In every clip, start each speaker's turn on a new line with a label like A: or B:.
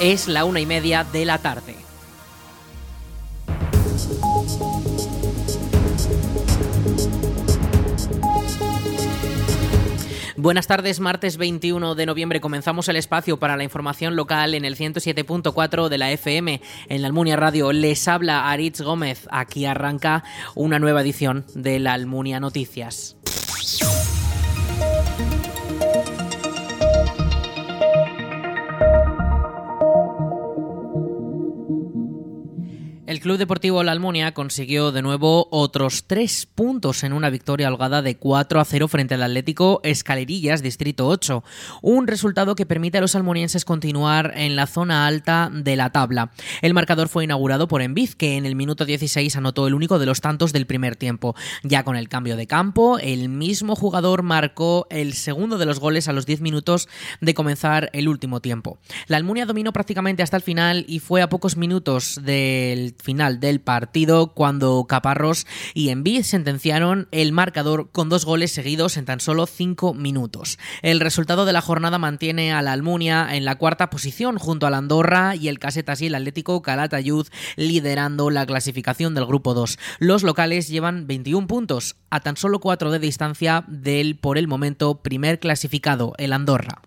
A: Es la una y media de la tarde. Buenas tardes, martes 21 de noviembre comenzamos el espacio para la información local en el 107.4 de la FM en la Almunia Radio. Les habla Aritz Gómez. Aquí arranca una nueva edición de la Almunia Noticias. Club Deportivo La Almunia consiguió de nuevo otros tres puntos en una victoria holgada de 4 a 0 frente al Atlético Escalerillas, Distrito 8. Un resultado que permite a los almonienses continuar en la zona alta de la tabla. El marcador fue inaugurado por Enviz, que en el minuto 16 anotó el único de los tantos del primer tiempo. Ya con el cambio de campo, el mismo jugador marcó el segundo de los goles a los 10 minutos de comenzar el último tiempo. La Almunia dominó prácticamente hasta el final y fue a pocos minutos del final del partido cuando Caparros y Envid sentenciaron el marcador con dos goles seguidos en tan solo cinco minutos. El resultado de la jornada mantiene a la Almunia en la cuarta posición junto a la Andorra y el Casetas y el Atlético Calatayud liderando la clasificación del grupo 2. Los locales llevan 21 puntos a tan solo 4 de distancia del por el momento primer clasificado, el Andorra.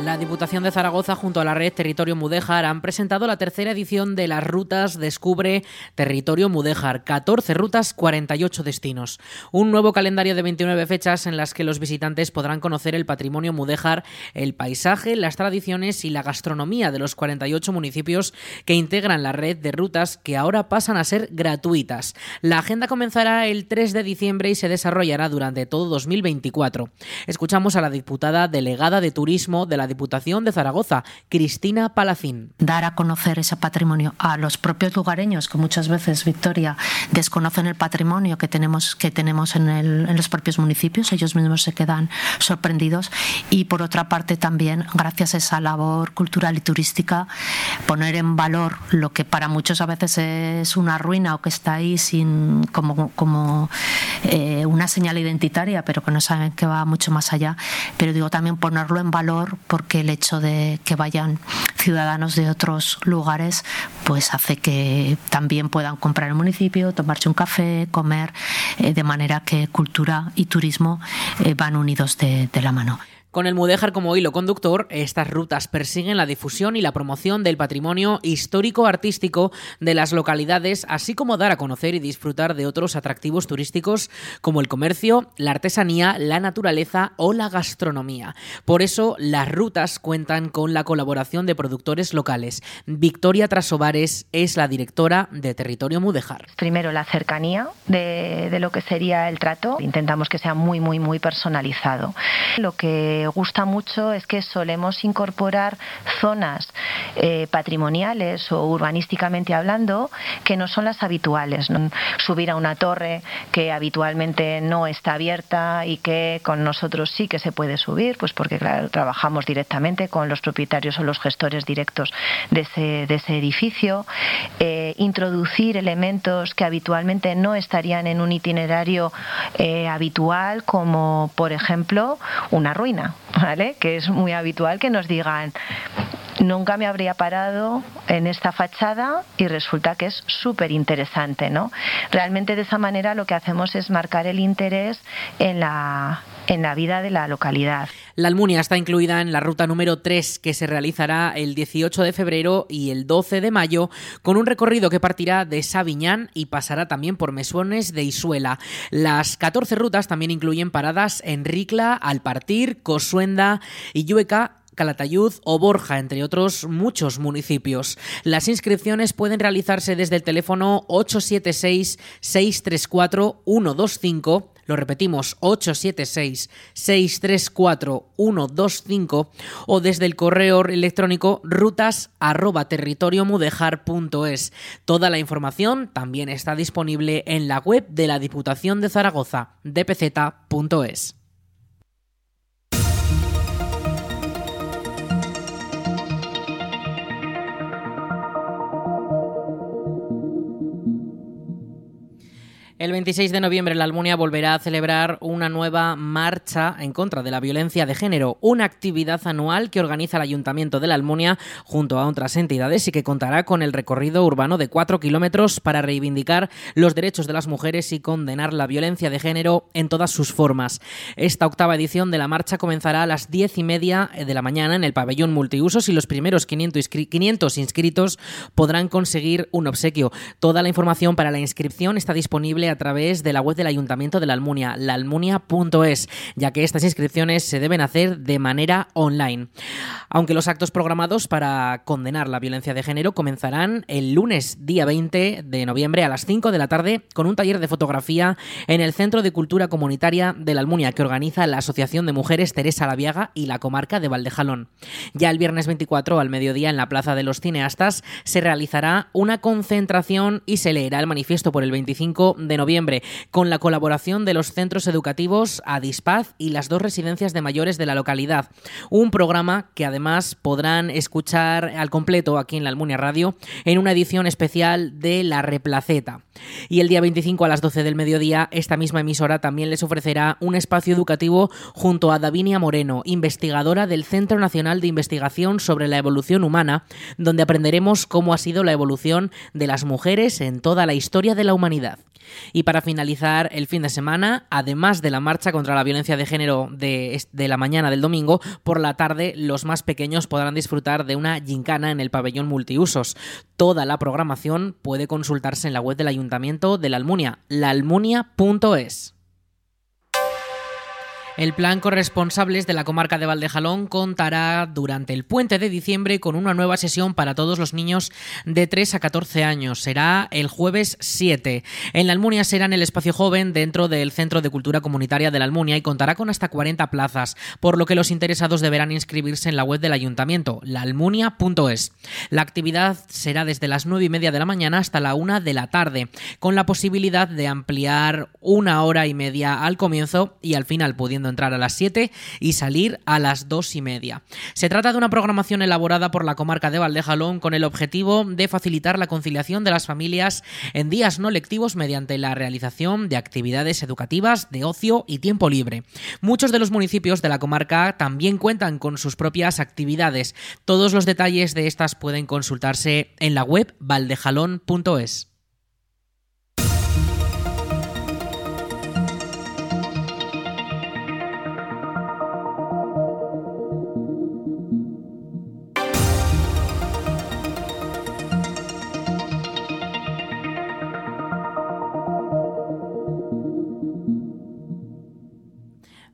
A: La Diputación de Zaragoza junto a la red Territorio Mudéjar han presentado la tercera edición de las rutas Descubre Territorio Mudéjar, 14 rutas, 48 destinos. Un nuevo calendario de 29 fechas en las que los visitantes podrán conocer el patrimonio mudéjar, el paisaje, las tradiciones y la gastronomía de los 48 municipios que integran la red de rutas que ahora pasan a ser gratuitas. La agenda comenzará el 3 de diciembre y se desarrollará durante todo 2024. Escuchamos a la diputada delegada de Turismo de la Diputación de Zaragoza, Cristina Palacín.
B: Dar a conocer ese patrimonio a los propios lugareños, que muchas veces, Victoria, desconocen el patrimonio que tenemos, que tenemos en, en los propios municipios, ellos mismos se quedan sorprendidos. Y por otra parte también, gracias a esa labor cultural y turística, poner en valor lo que para muchos a veces es una ruina o que está ahí sin como, como eh, una señal identitaria, pero que no saben que va mucho más allá. Pero digo también ponerlo en valor porque el hecho de que vayan ciudadanos de otros lugares pues hace que también puedan comprar el municipio, tomarse un café, comer, eh, de manera que cultura y turismo eh, van unidos de, de la mano.
A: Con el Mudéjar como hilo conductor, estas rutas persiguen la difusión y la promoción del patrimonio histórico-artístico de las localidades, así como dar a conocer y disfrutar de otros atractivos turísticos como el comercio, la artesanía, la naturaleza o la gastronomía. Por eso, las rutas cuentan con la colaboración de productores locales. Victoria Trasovares es la directora de Territorio Mudéjar.
C: Primero, la cercanía de, de lo que sería el trato. Intentamos que sea muy, muy, muy personalizado. Lo que gusta mucho es que solemos incorporar zonas eh, patrimoniales o urbanísticamente hablando que no son las habituales. Subir a una torre que habitualmente no está abierta y que con nosotros sí que se puede subir, pues porque claro, trabajamos directamente con los propietarios o los gestores directos de ese, de ese edificio. Eh, introducir elementos que habitualmente no estarían en un itinerario eh, habitual, como por ejemplo una ruina. Que es muy habitual que nos digan, nunca me habría parado en esta fachada y resulta que es súper interesante, ¿no? Realmente de esa manera lo que hacemos es marcar el interés en la, en la vida de la localidad.
A: La Almunia está incluida en la ruta número 3 que se realizará el 18 de febrero y el 12 de mayo con un recorrido que partirá de Sabiñán y pasará también por Mesones de Isuela. Las 14 rutas también incluyen paradas en Ricla, Alpartir, Cosuenda, Illueca Calatayud o Borja, entre otros muchos municipios. Las inscripciones pueden realizarse desde el teléfono 876-634-125 lo repetimos, 876-634-125 o desde el correo electrónico rutas arroba. Toda la información también está disponible en la web de la Diputación de Zaragoza, dpz.es. El 26 de noviembre la Almunia volverá a celebrar una nueva marcha en contra de la violencia de género, una actividad anual que organiza el Ayuntamiento de la Almunia junto a otras entidades y que contará con el recorrido urbano de cuatro kilómetros para reivindicar los derechos de las mujeres y condenar la violencia de género en todas sus formas. Esta octava edición de la marcha comenzará a las diez y media de la mañana en el pabellón multiusos y los primeros 500 inscritos podrán conseguir un obsequio. Toda la información para la inscripción está disponible a través de la web del Ayuntamiento de la Almunia, laalmunia.es, ya que estas inscripciones se deben hacer de manera online. Aunque los actos programados para condenar la violencia de género comenzarán el lunes día 20 de noviembre a las 5 de la tarde con un taller de fotografía en el Centro de Cultura Comunitaria de la Almunia que organiza la Asociación de Mujeres Teresa Laviaga y la comarca de Valdejalón. Ya el viernes 24 al mediodía en la Plaza de los Cineastas se realizará una concentración y se leerá el manifiesto por el 25 de noviembre, con la colaboración de los centros educativos Adispaz y las dos residencias de mayores de la localidad. Un programa que además podrán escuchar al completo aquí en la Almunia Radio en una edición especial de La Replaceta. Y el día 25 a las 12 del mediodía, esta misma emisora también les ofrecerá un espacio educativo junto a Davinia Moreno, investigadora del Centro Nacional de Investigación sobre la Evolución Humana, donde aprenderemos cómo ha sido la evolución de las mujeres en toda la historia de la humanidad. Y para finalizar el fin de semana, además de la marcha contra la violencia de género de, la mañana del domingo, por la tarde los más pequeños podrán disfrutar de una gincana en el pabellón multiusos. Toda la programación puede consultarse en la web del Ayuntamiento de la Almunia, laalmunia.es. El plan Corresponsables de la comarca de Valdejalón contará durante el puente de diciembre con una nueva sesión para todos los niños de 3 a 14 años. Será el jueves 7. En la Almunia será en el espacio joven dentro del Centro de Cultura Comunitaria de la Almunia y contará con hasta 40 plazas, por lo que los interesados deberán inscribirse en la web del ayuntamiento, laalmunia.es. La actividad será desde las 9 y media de la mañana hasta la 1 de la tarde, con la posibilidad de ampliar una hora y media al comienzo y al final pudiendo entrar a las 7 y salir a las 2 y media. Se trata de una programación elaborada por la comarca de Valdejalón con el objetivo de facilitar la conciliación de las familias en días no lectivos mediante la realización de actividades educativas, de ocio y tiempo libre. Muchos de los municipios de la comarca también cuentan con sus propias actividades. Todos los detalles de estas pueden consultarse en la web valdejalón.es.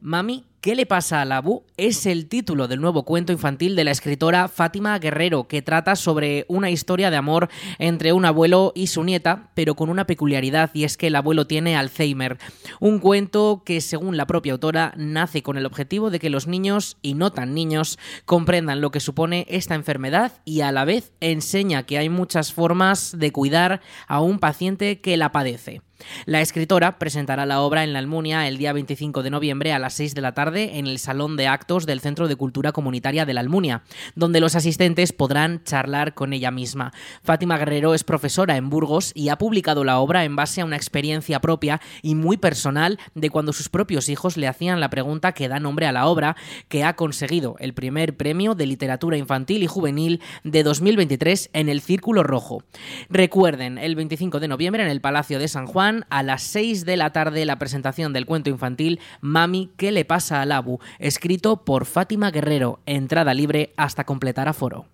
A: Mami, ¿qué le pasa a la Bu? Es el título del nuevo cuento infantil de la escritora Fátima Guerrero, que trata sobre una historia de amor entre un abuelo y su nieta, pero con una peculiaridad y es que el abuelo tiene Alzheimer. Un cuento que, según la propia autora, nace con el objetivo de que los niños, y no tan niños, comprendan lo que supone esta enfermedad y a la vez enseña que hay muchas formas de cuidar a un paciente que la padece. La escritora presentará la obra en la Almunia el día 25 de noviembre a las 6 de la tarde en el Salón de Actos del Centro de Cultura Comunitaria de la Almunia, donde los asistentes podrán charlar con ella misma. Fátima Guerrero es profesora en Burgos y ha publicado la obra en base a una experiencia propia y muy personal de cuando sus propios hijos le hacían la pregunta que da nombre a la obra, que ha conseguido el primer premio de literatura infantil y juvenil de 2023 en el Círculo Rojo. Recuerden, el 25 de noviembre en el Palacio de San Juan, a las 6 de la tarde la presentación del cuento infantil Mami, ¿qué le pasa al Abu? escrito por Fátima Guerrero, entrada libre hasta completar aforo.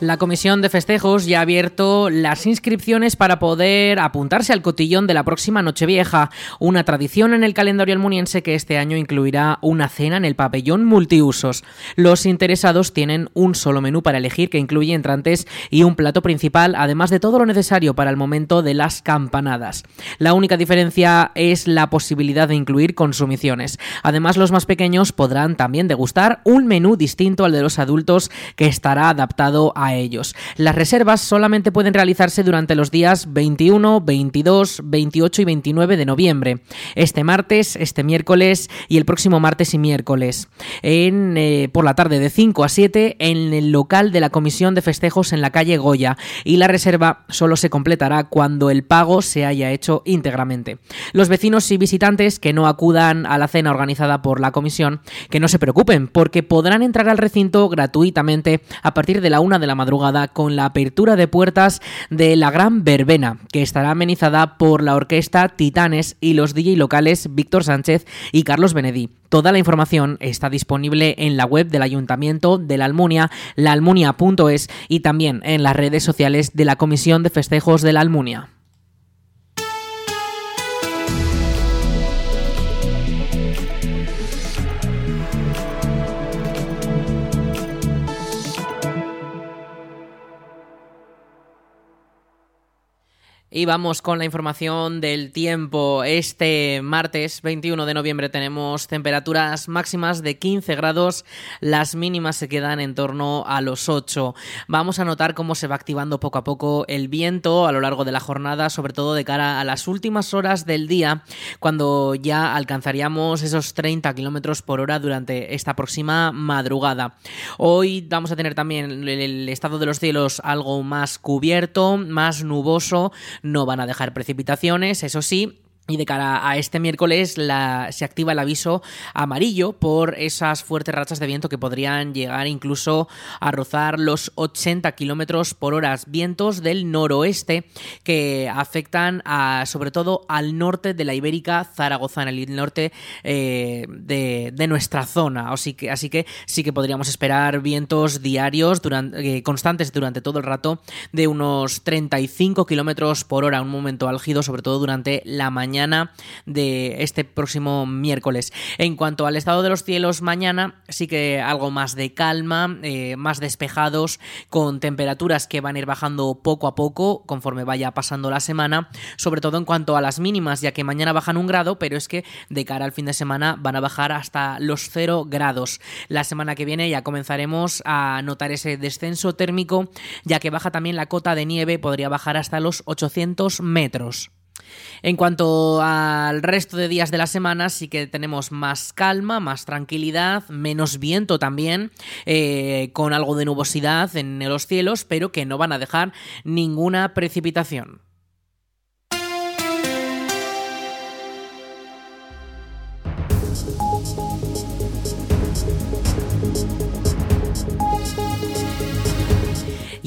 A: La Comisión de Festejos ya ha abierto las inscripciones para poder apuntarse al cotillón de la próxima Nochevieja, una tradición en el calendario almuniense que este año incluirá una cena en el pabellón multiusos. Los interesados tienen un solo menú para elegir que incluye entrantes y un plato principal, además de todo lo necesario para el momento de las campanadas. La única diferencia es la posibilidad de incluir consumiciones. Además, los más pequeños podrán también degustar un menú distinto al de los adultos que estará adaptado a a ellos. Las reservas solamente pueden realizarse durante los días 21, 22, 28 y 29 de noviembre. Este martes, este miércoles y el próximo martes y miércoles. En, eh, por la tarde de 5 a 7 en el local de la Comisión de Festejos en la calle Goya. Y la reserva solo se completará cuando el pago se haya hecho íntegramente. Los vecinos y visitantes que no acudan a la cena organizada por la comisión, que no se preocupen, porque podrán entrar al recinto gratuitamente a partir de la una de la madrugada con la apertura de puertas de la Gran Verbena, que estará amenizada por la orquesta Titanes y los DJ locales Víctor Sánchez y Carlos Benedí. Toda la información está disponible en la web del Ayuntamiento de la Almunia, laalmunia.es y también en las redes sociales de la Comisión de Festejos de la Almunia. Y vamos con la información del tiempo. Este martes 21 de noviembre tenemos temperaturas máximas de 15 grados, las mínimas se quedan en torno a los 8. Vamos a notar cómo se va activando poco a poco el viento a lo largo de la jornada, sobre todo de cara a las últimas horas del día, cuando ya alcanzaríamos esos 30 kilómetros por hora durante esta próxima madrugada. Hoy vamos a tener también el estado de los cielos algo más cubierto, más nuboso no van a dejar precipitaciones, eso sí, y de cara a este miércoles la, se activa el aviso amarillo por esas fuertes rachas de viento que podrían llegar incluso a rozar los 80 kilómetros por hora. Vientos del noroeste que afectan a, sobre todo al norte de la Ibérica Zaragozana, el norte eh, de, nuestra zona. Así que, así que sí que podríamos esperar vientos diarios durante, eh, constantes durante todo el rato de unos 35 kilómetros por hora. Un momento álgido, sobre todo durante la mañana de este próximo miércoles. En cuanto al estado de los cielos mañana, sí que algo más de calma, eh, más despejados, con temperaturas que van a ir bajando poco a poco conforme vaya pasando la semana, sobre todo en cuanto a las mínimas, ya que mañana bajan un grado, pero es que de cara al fin de semana van a bajar hasta los 0 grados. La semana que viene ya comenzaremos a notar ese descenso térmico, ya que baja también la cota de nieve, podría bajar hasta los 800 metros. En cuanto al resto de días de la semana, sí que tenemos más calma, más tranquilidad, menos viento también, eh, con algo de nubosidad en los cielos, pero que no van a dejar ninguna precipitación.